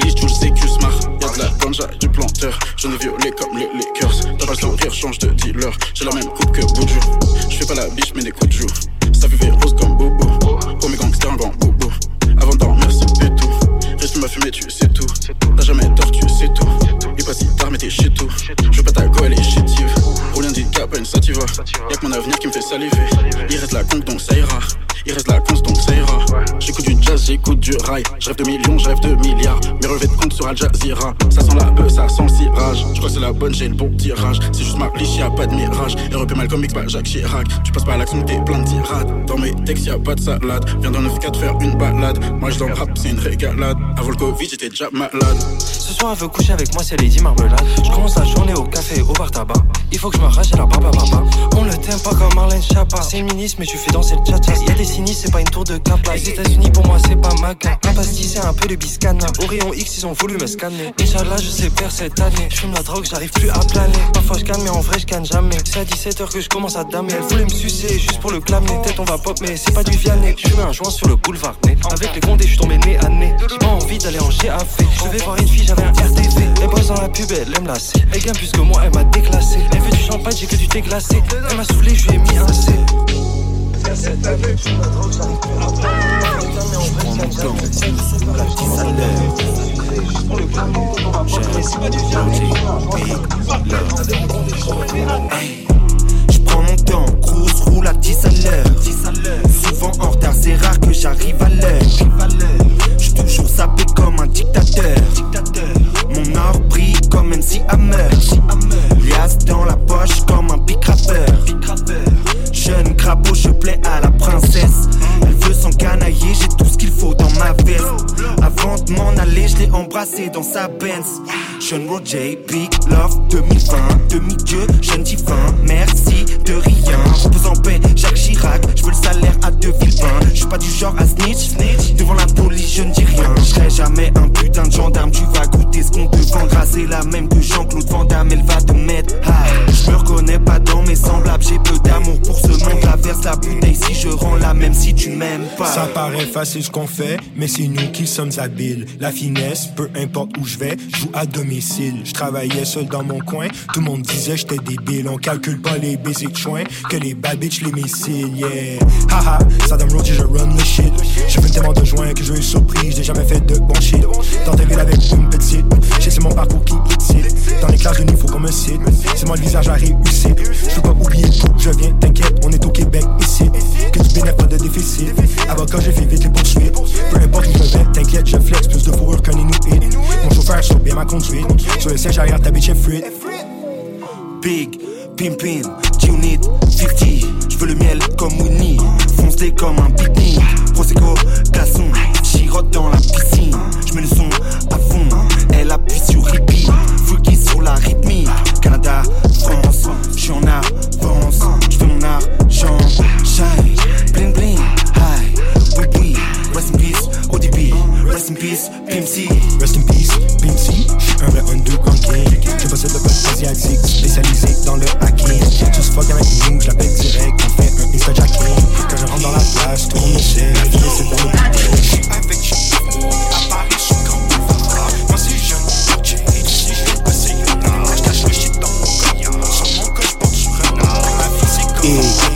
Al Jazeera. Ça sent la bœuf, ça sent le cirage. Je crois que c'est la bonne, j'ai le bon tirage. C'est juste ma liche, y'a pas de mirage. REP Malcolm X, pas Jacques Chirac. Tu passes pas à l'action, t'es plein de tirades. Dans mes textes, y'a pas de salade. Viens dans le 4 faire une balade. Moi, je dans le rap, c'est une régalade. Avant le Covid, j'étais déjà malade.
Ce soir, elle veut coucher avec moi, c'est Lady Marmelade. Je commence la journée au café au bar tabac. Il faut que je m'arrache la barbe à papa. On le t'aime pas comme Marlène Chapa. C'est ministre, mais tu fais danser le tcha Y'a des sinistres, c'est pas une tour de Kappa. Les États-Unis, pour moi, c'est pas ma. Un pastis, c'est un peu de biscana. Au X, ils ont voulu me scanner. Inch'Allah, je sais faire cette année. Je fume la drogue, j'arrive plus à planer. Parfois, je canne, mais en vrai, je canne jamais. C'est à 17h que je commence à damer. Elle voulait me sucer juste pour le clamer. Tête, on va pop, mais c'est pas du Vianney. Je fume un joint sur le boulevard. Mais avec les condés, je suis tombé nez à nez. J'ai pas envie d'aller en GAV. Je devais voir une fille, j'avais un RTV. Elle bosse dans la pub, elle aime lasser. Elle gagne plus que moi, elle m'a déclassé. Elle veut du champagne, j'ai que du thé glacé. Elle m'a saoulé, je lui ai mis un C. Cette année, je la drogue, j'arrive plus à je la petite salaire. Juste pour le.
Je prends mon temps, cruise, roule à 10 à l'heure. Souvent en retard, c'est rare que j'arrive à l'heure. J'suis toujours sapé comme un dictateur. Mon or brille comme MC Hammer. Lias dans la poche comme un pic. Jeune crapaud, je plais à la princesse. Elle veut s'encanailler, j'ai tout ce qu'il faut dans ma veste. Avant de m'en aller, je l'ai embrassé dans sa Benz. Jeune Roger, Big Love 2020, demi-dieu, jeune divin, merci de rien. En paix, Jacques Chirac, je veux le salaire à deux Villepin. Je suis pas du genre à snitch, devant la police je ne dis rien. Je serai jamais un putain de gendarme, tu vas goûter ce qu'on te vendra. C'est la même que Jean-Claude Van Damme, elle va te mettre high. Je me reconnais pas dans mes semblables, j'ai peu d'amour pour ce monde. La verse la bouteille si je rends la même si tu m'aimes pas.
Ça paraît facile ce qu'on fait, mais c'est nous qui sommes habiles. La finesse, peu importe où je vais, joue à domicile. Je travaillais seul dans mon coin, tout le monde disait j'étais débile. On calcule pas les baisers de que les bad bitch les missiles, yeah. Haha, Saddam Roger, je run le shit. J'ai fait tellement de joints que j'ai eu surprise, j'ai jamais fait de bon shit. Dans ta ville avec une petite, j'ai c'est mon parcours qui. Dans les classes de niveau comme un site, c'est moi le visage à réussir. Je peux pas oublier tout, je viens, t'inquiète, on est au Québec ici. Que du bénéfice, pas de déficit. Avocat, j'ai fait vite les poursuites. Peu importe où je vais, t'inquiète, je flex plus de fourrure qu'un Inuit. Mon chauffeur sur bien ma conduite. Sur le siège arrière, ta bitch est frite.
Big, Pimpin, Unit, 50 Je veux le miel comme Winnie. Foncé comme un pique-nique. Prosecco, glaçon Chirote dans la piscine. Je mets le son à fond. Elle appuie sur repeat Freaky sur la rythmique. Canada, France Je suis en avance. Je fais mon argent. Shine, bling bling High, oui oui. Rest in peace, ODB Rest in peace, PMC
Rest in peace, Pincy. Un vrai king. Je possède le peuple asiatique, spécialisé dans le hacking. Tu se fuck avec nous, j'appelle direct, on fait un insta jacking. Quand je rentre dans la place, tout. La vie, c'est dans le public. Avec je à Paris, je suis comme Moi, je vais passer. Je cache le shit dans mon cognac. Sûrement que je porte sur un arbre. Ma vie, c'est comme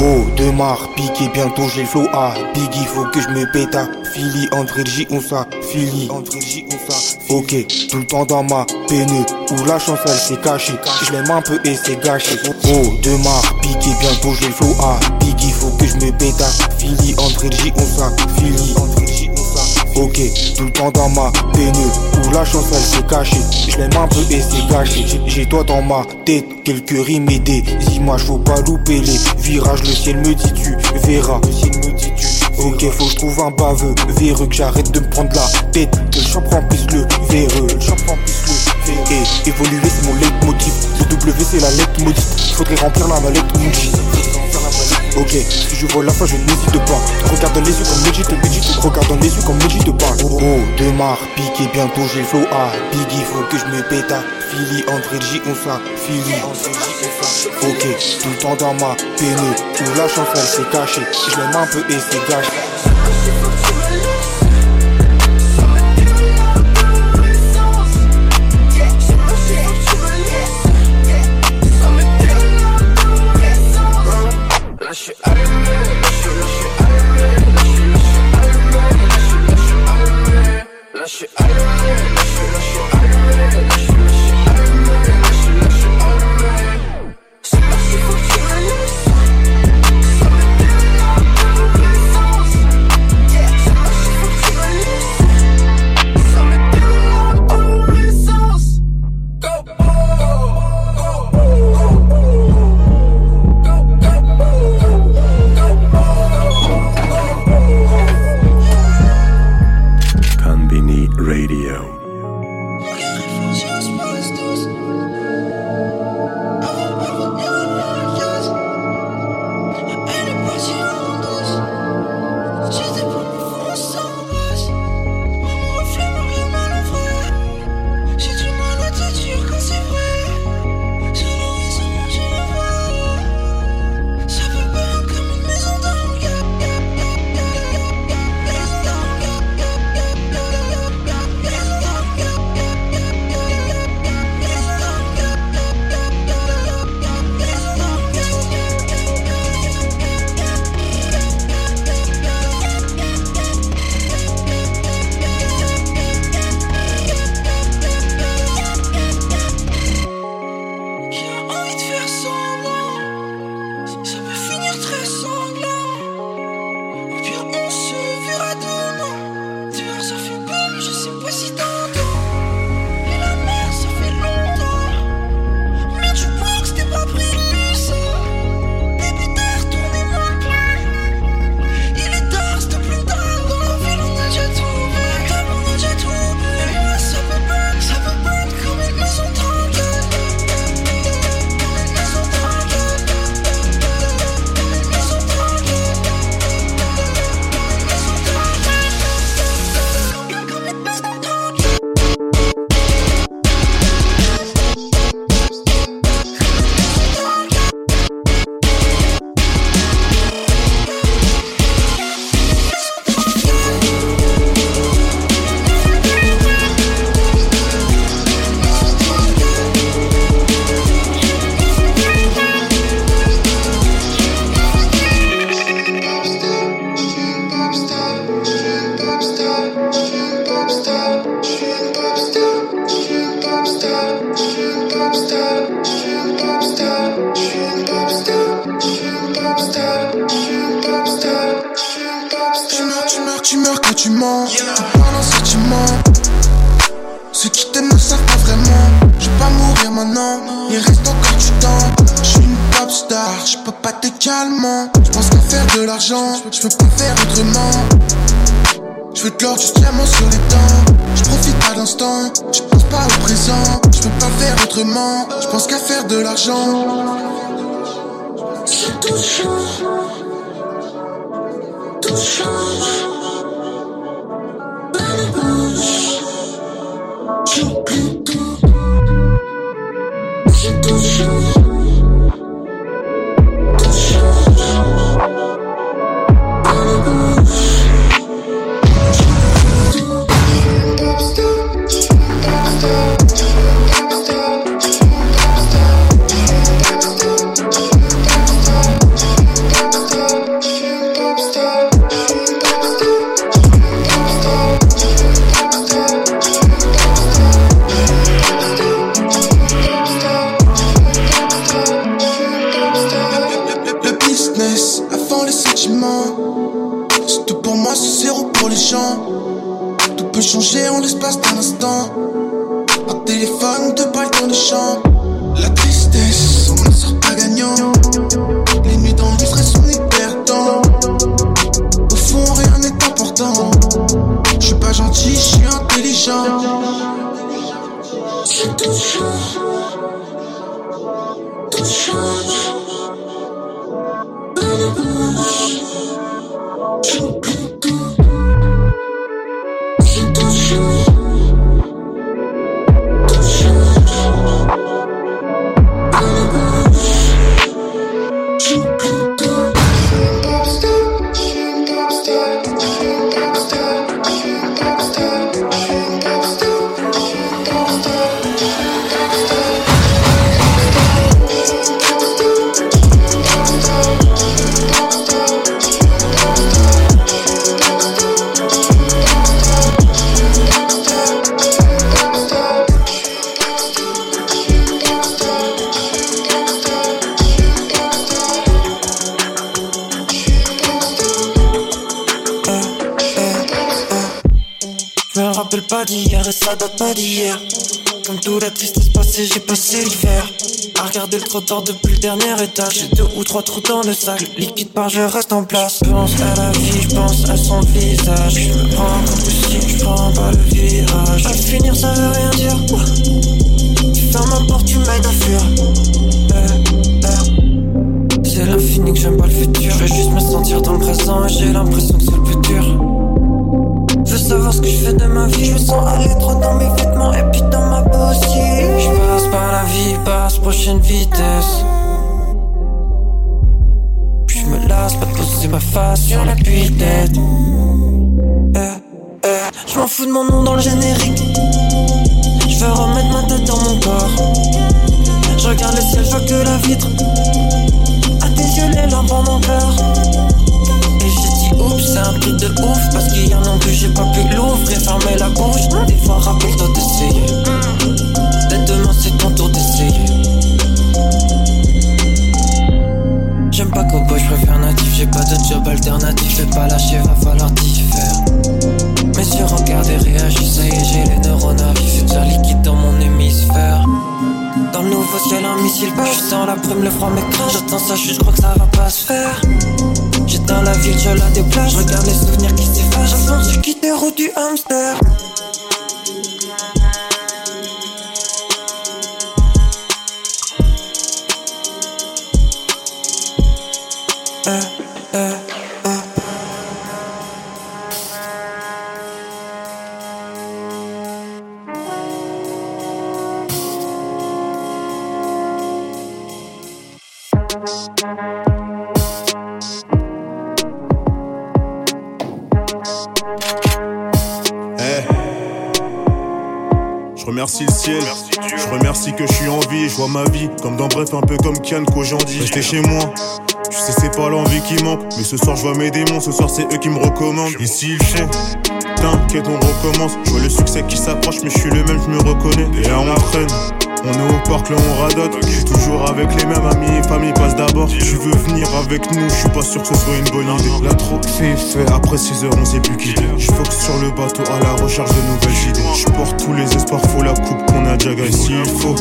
Oh, de marre, piqué, bientôt j'ai le flow à Biggie, faut que je me pète à Philly, André J, on ça, Ça Ok, tout le temps dans ma peine Où la chance elle s'est cachée. Je l'aime un peu et c'est gâché. Oh, de marre, piqué, bientôt j'ai le flow à Biggie, faut que je me pète à Philly, André J, on ça Ok, tout le temps dans ma peine Où la chance elle s'est cachée. Je l'aime un peu et c'est gâché. J'ai- J'ai toi dans ma tête, quelques rimes et des images. Faut pas louper les virages. Le ciel me dit tu verras. Le ciel me dit tu Ok, faut que je trouve un baveux véreux Que j'arrête de me prendre la tête. Que le champ remplisse le véreux le champ remplisse le véreux. Et évoluer c'est mon leitmotiv. Le W c'est la lettre maudite. Faudrait remplir la mallette Muji Ok, si je vois la fin, je n'hésite pas. Regarde dans les yeux comme Medjit, Medjit. Regarde dans les yeux comme Medjit pas. Oh, oh, de marre, piqué, bientôt j'ai le flow à Biggie, faut que je me à Philly, André J, on ça, Ok, tout le temps dans ma peine. Où la elle s'est cachée. Je l'aime un peu et c'est gâché.
Rappelle pas d'hier et ça date pas d'hier. Comme toute la tristesse passée, j'ai passé l'hiver. À regarder le trottoir depuis le dernier étage. J'ai deux ou trois trous dans le sac. Liquide part, je reste en place. Je pense à la vie, je pense à son visage. Je me rends compte que si je prends pas le virage, à finir ça veut rien dire. Tu fermes ma porte, tu m'aides à fuir. Eh, eh. C'est l'infini que j'aime pas le futur. Je veux juste me sentir dans le présent et j'ai l'impression que c'est le plus dur. Savoir ce que je fais de ma vie. Je me sens aller trop dans mes vêtements et puis dans ma peau. Je passe par la vie, passe prochaine vitesse. Je me lasse pas de poser ma face sur la tête Eh, eh. Je m'en fous de mon nom dans le générique. Je veux remettre ma tête dans mon corps. Je regarde le ciel, je vois que la vitre. À tes yeux, les lampes en. C'est un truc de ouf Parce qu'hier non plus j'ai pas pu l'ouvrir Fermer la bouche, des fois rappelle-toi d'essayer. Dès demain c'est ton tour d'essayer. J'aime pas cowboy, je préfère natif J'ai pas de job alternatif, je vais pas lâcher, va falloir t'y faire. Mes yeux regardent et réagissent, j'ai les neurones à Futur liquide dans mon hémisphère. Dans le nouveau ciel un missile passe Je sens la brume, le froid m'écrase J'attends ça, je crois que ça va pas se faire J'étais dans la ville, je la déplace. Je regarde les souvenirs qui s'effacent. J'avance, je quitte les routes du hamster.
Remercie le ciel, je remercie que je suis en vie, je vois ma vie comme dans bref un peu comme Kian qu'aujourd'hui. Rester chez moi, tu sais c'est pas l'envie qui manque Mais ce soir je vois mes démons, ce soir c'est eux qui me recommandent. Ici il fait, t'inquiète on recommence. Je vois le succès qui s'approche mais je suis le même, je me reconnais. Et là on traîne, On est au parc, là on radote. Je suis toujours avec les mêmes amis, famille passe d'abord. Tu veux venir avec nous, je suis pas sûr que ce soit une bonne idée. La trop fait fait, après 6 heures on sait plus quitter. Je focus sur le bateau à la recherche de nouvelles idées. Je porte tous les espoirs, faut la coupe qu'on a déjà gagnée. S'il faut,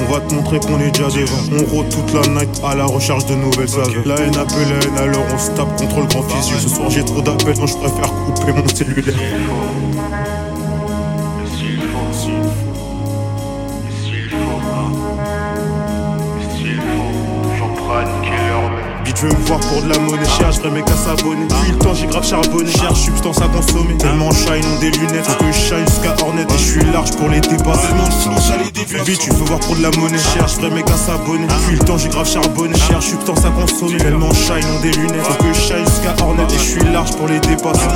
on va te montrer qu'on est déjà devant. On rôde toute la night à la recherche de nouvelles saveurs. La haine appelle la haine, alors on se tape contre le grand physique. Ce soir j'ai trop d'appels, donc je préfère couper mon cellulaire. Tu veux me voir pour de la monnaie chère, je mes qu'à s'abonner. Depuis le temps, j'ai grave charbonné. Cherche substance à consommer. Tellement shine, ont des lunettes. Faut que je shine jusqu'à Hornet. Et je suis large pour les dépasser. Bitch, tu veux voir pour de la monnaie chère, je mes qu'à s'abonner. Depuis le temps, j'ai grave charbonné. Cherche substance à consommer. Tellement shine, ont des lunettes. Faut que je shine jusqu'à Hornet. Et je suis large pour les dépasser.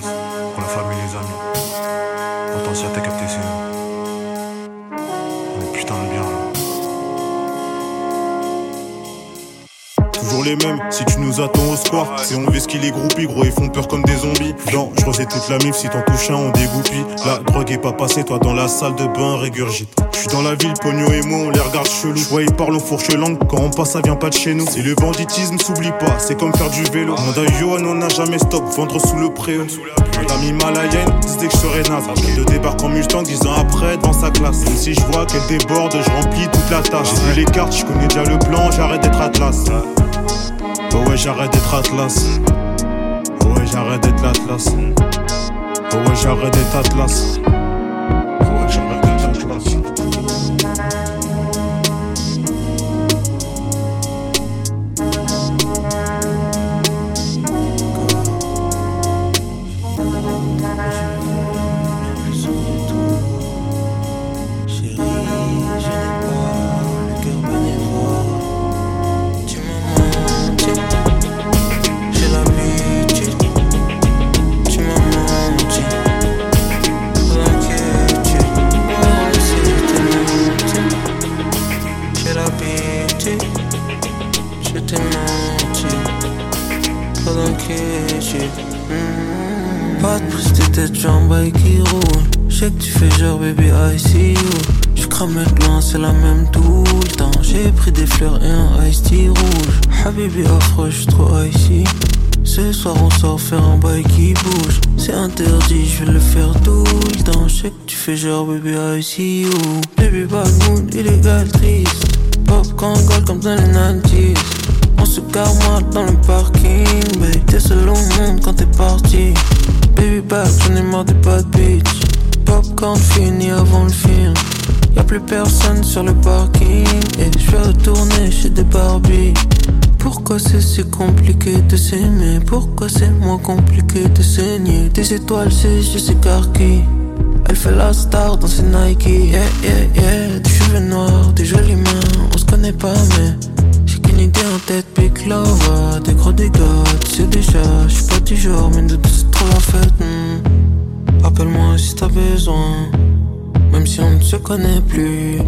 podcast. Les mêmes, si tu nous attends au square C'est on ce qu'il est groupies, gros, ils font peur comme des zombies. Je recette toute la mif, si t'en touches un, on dégoupille. La drogue est pas passée, toi dans la salle de bain, régurgite. Je suis dans la ville, Pogno et moi, on les regarde chelou Ouais, ils parlent aux fourches langues, quand on passe, ça vient pas de chez nous. C'est le banditisme, s'oublie pas, c'est comme faire du vélo. Manda Johan, on n'a jamais stop, vendre sous le préau. Madame Himalayenne, disait que je serais naze. Je débarque en Mustang, dix ans après, dans sa classe. Même si je vois qu'elle déborde, je remplis toute la tâche. J'ai vu les cartes, je connais déjà le plan, j'arrête d'être Atlas Oh ouais, j'arrête d'être Atlas. Oh ouais, j'arrête d'être l'Atlas. Oh ouais, j'arrête d'être Atlas.
Pas de prise de tête, jambes qui roule. Je sais que tu fais genre baby I see you. Je crame de loin, c'est la même tout le temps. J'ai pris des fleurs et un iced tea rouge. Habibi affreux, je trop icy. Ce soir on sort faire un bail qui bouge. C'est interdit, je vais le faire tout le temps. Je sais que tu fais genre baby I see you. Baby bad mood, illégal triste. Pop quand comme dans les 90s. Se mal dans le parking, babe. T'es seul au monde quand t'es parti. Baby back, j'en ai marre des bad bitch. Popcorn fini avant le film. Y'a plus personne sur le parking. Et je vais retourner chez des Barbie. Pourquoi c'est si compliqué de s'aimer? Pourquoi c'est moins compliqué de saigner? Des étoiles, c'est juste écarquillées Elle fait la star dans ses Nike Yeah, yeah, yeah Des cheveux noirs, des jolies mains On se connaît pas mais idée en tête, big love Des gros dégâts, sais déjà Je suis pas du genre, mais de c'est trop la fête hmm. Appelle-moi si t'as besoin Même si on ne se connaît plus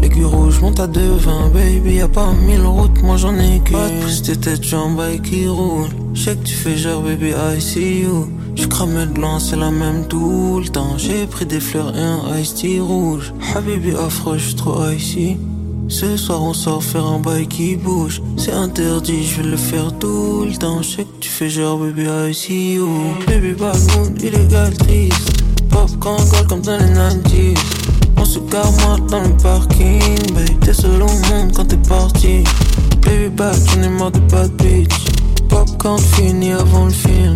L'aiguille rouge monte à devant, baby, y'a pas mille routes, moi j'en ai qu'une. Pas de prise de tête, jambes qui roule. J'sais que tu fais genre, baby, I see you. J'crame de loin, c'est la même tout le temps. J'ai pris des fleurs et un iced tea rouge. Habibi affreux, j'suis trop icy. Ce soir on sort faire un bail qui bouge. C'est interdit, je vais le faire tout le temps. Je sais que tu fais genre baby I see you. Baby mood, illégal triste. Pop quand gold comme dans les 90s On se mal dans le parking Babe, t'es seul au monde quand t'es parti. Baby back, j'en ai marre de bad bitch. Popcorn fini avant le film.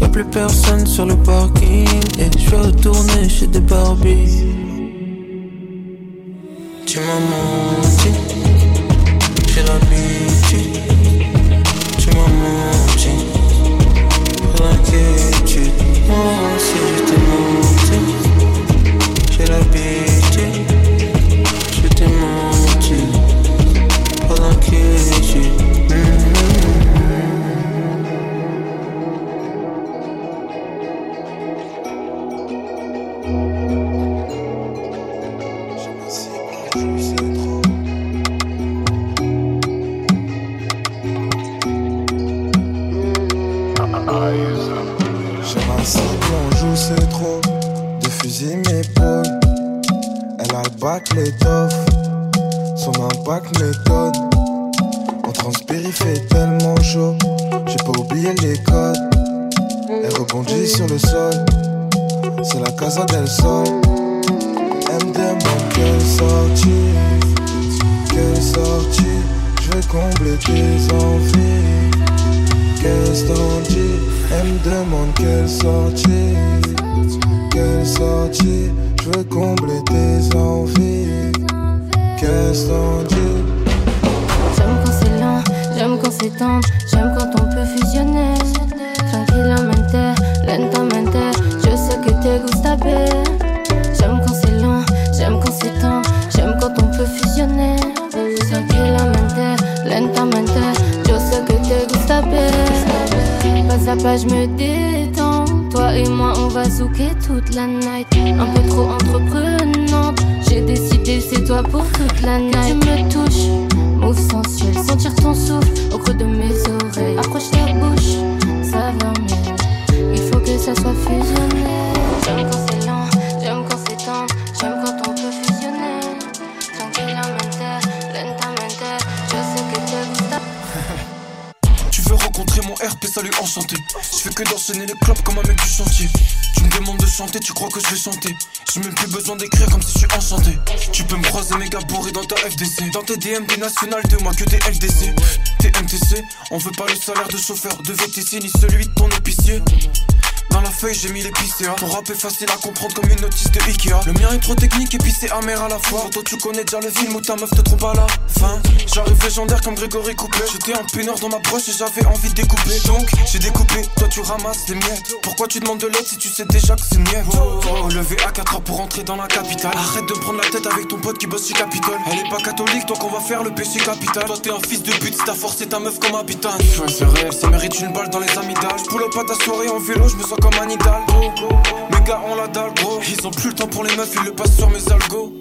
Y'a plus personne sur le parking. Et je vais retourner chez des Barbies. Tu m'as d'inquiétude Moi
Elle l'étoffe. Son impact m'étonne. On transpire, il fait tellement chaud. J'ai pas oublié les codes. Elle rebondit sur le sol. C'est la casa del sol. Elle me demande quelle sortie. Quelle sortie. Je veux combler tes envies. Qu'est-ce t'en dis Elle me demande quelle sortie. Quelle sortie. Je veux combler tes envies. Qu'est-ce t'en dis
J'aime quand c'est lent, j'aime quand c'est tendre, j'aime quand on peut fusionner. Tranquilamente, lentamente, je sais que te gusta bien. J'aime quand c'est lent, j'aime quand c'est tendre, j'aime quand on peut fusionner. Tranquilamente, lentamente, je sais que te gusta bien. Pas à pas, je me détends. Va zouker toute la night. Un peu trop entreprenante. J'ai décidé, c'est toi pour toute la night. Tu me touches, move sensuel, sentir ton souffle au creux de mes oreilles. Approche ta bouche, ça va mieux. Il faut que ça soit fusionné. J'aime quand c'est lent, j'aime quand c'est tendre, j'aime quand on peut fusionner. Tranquilamente, lentamente, je sais que te.
Tu veux rencontrer mon RP, salut enchanté. Je fais que d'enchaîner les clopes comme un mec du chantier. Tu crois que je vais chanter. J'ai même plus besoin d'écrire comme si je suis enchanté. Tu peux me croiser méga bourré dans ta FDC. Dans tes DM des nationales de moi que des LDC. Tes MTC, on veut pas le salaire de chauffeur de VTC ni celui de ton épicier. Dans la feuille j'ai mis l'épicéa Ton rap est facile à comprendre comme une notice de Ikea. Le mien est trop technique et puis c'est amer à la fois. Toi tu connais déjà le film où ta meuf te trompe à la fin. J'arrive légendaire comme Grégory Coupé J'étais un péneur dans ma broche et j'avais envie de découper. Donc j'ai découpé, toi tu ramasses les miettes Pourquoi tu demandes de l'aide si tu sais déjà que c'est mieux oh, Levé à 4 heures pour rentrer dans la capitale. Arrête de prendre la tête avec ton pote qui bosse chez Capitole. Elle est pas catholique donc on va faire le péché capital. Toi t'es un fils de pute, t'as forcé ta meuf comme habitant Ouais c'est réel, ça mérite une balle dans les amygdales. J'poule pas ta soirée en vélo, je me sens comme Anidal Mes gars ont la dalle gros Ils ont plus le temps pour les meufs, ils le passent sur mes algos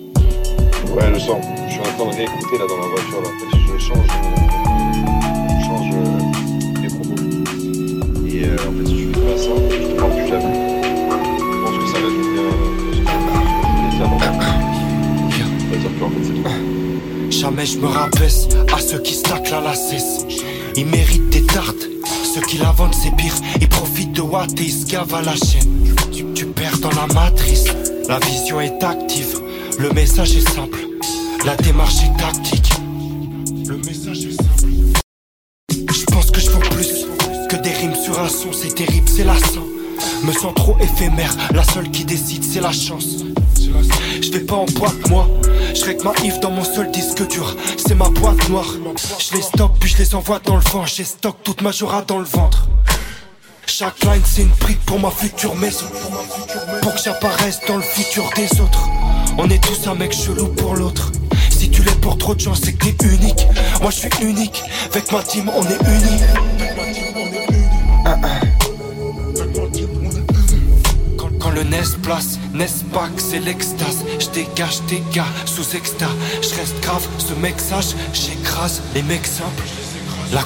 Ouais, le son. Je suis en train de réécouter là dans la voiture. Là. En fait, je change, euh, je change euh, les propos. Et euh, en fait, si tu fais pas ça, je te parle plus jamais. Je pense que ça résume bien euh, ce que je voulais dire.
Jamais je me rabaisse à ceux qui stackent la lacesse. Ils méritent des tartes. Ceux qui la vendent, c'est pire. Ils profitent de Watt et ils se la chaîne. Tu perds dans la matrice. La vision est active. Le message est simple. La démarche est tactique. La seule qui décide, c'est la chance. Je vais pas en boîte moi. Je règle ma if dans mon seul disque dur. C'est ma boîte noire. Je les stocke puis je les envoie dans le vent. J'ai stock toute ma jura dans le ventre. Chaque line c'est une brique pour ma future maison. Pour que j'apparaisse dans le futur des autres. On est tous un mec chelou pour l'autre. Si tu l'es pour trop de gens c'est que t'es unique. Moi je suis unique. Avec ma team on est unis le nest place, n'est-ce pas que c'est l'extase. Je dégage des gars sous extase, je reste grave, ce mec sage, j'écrase les mecs simples. La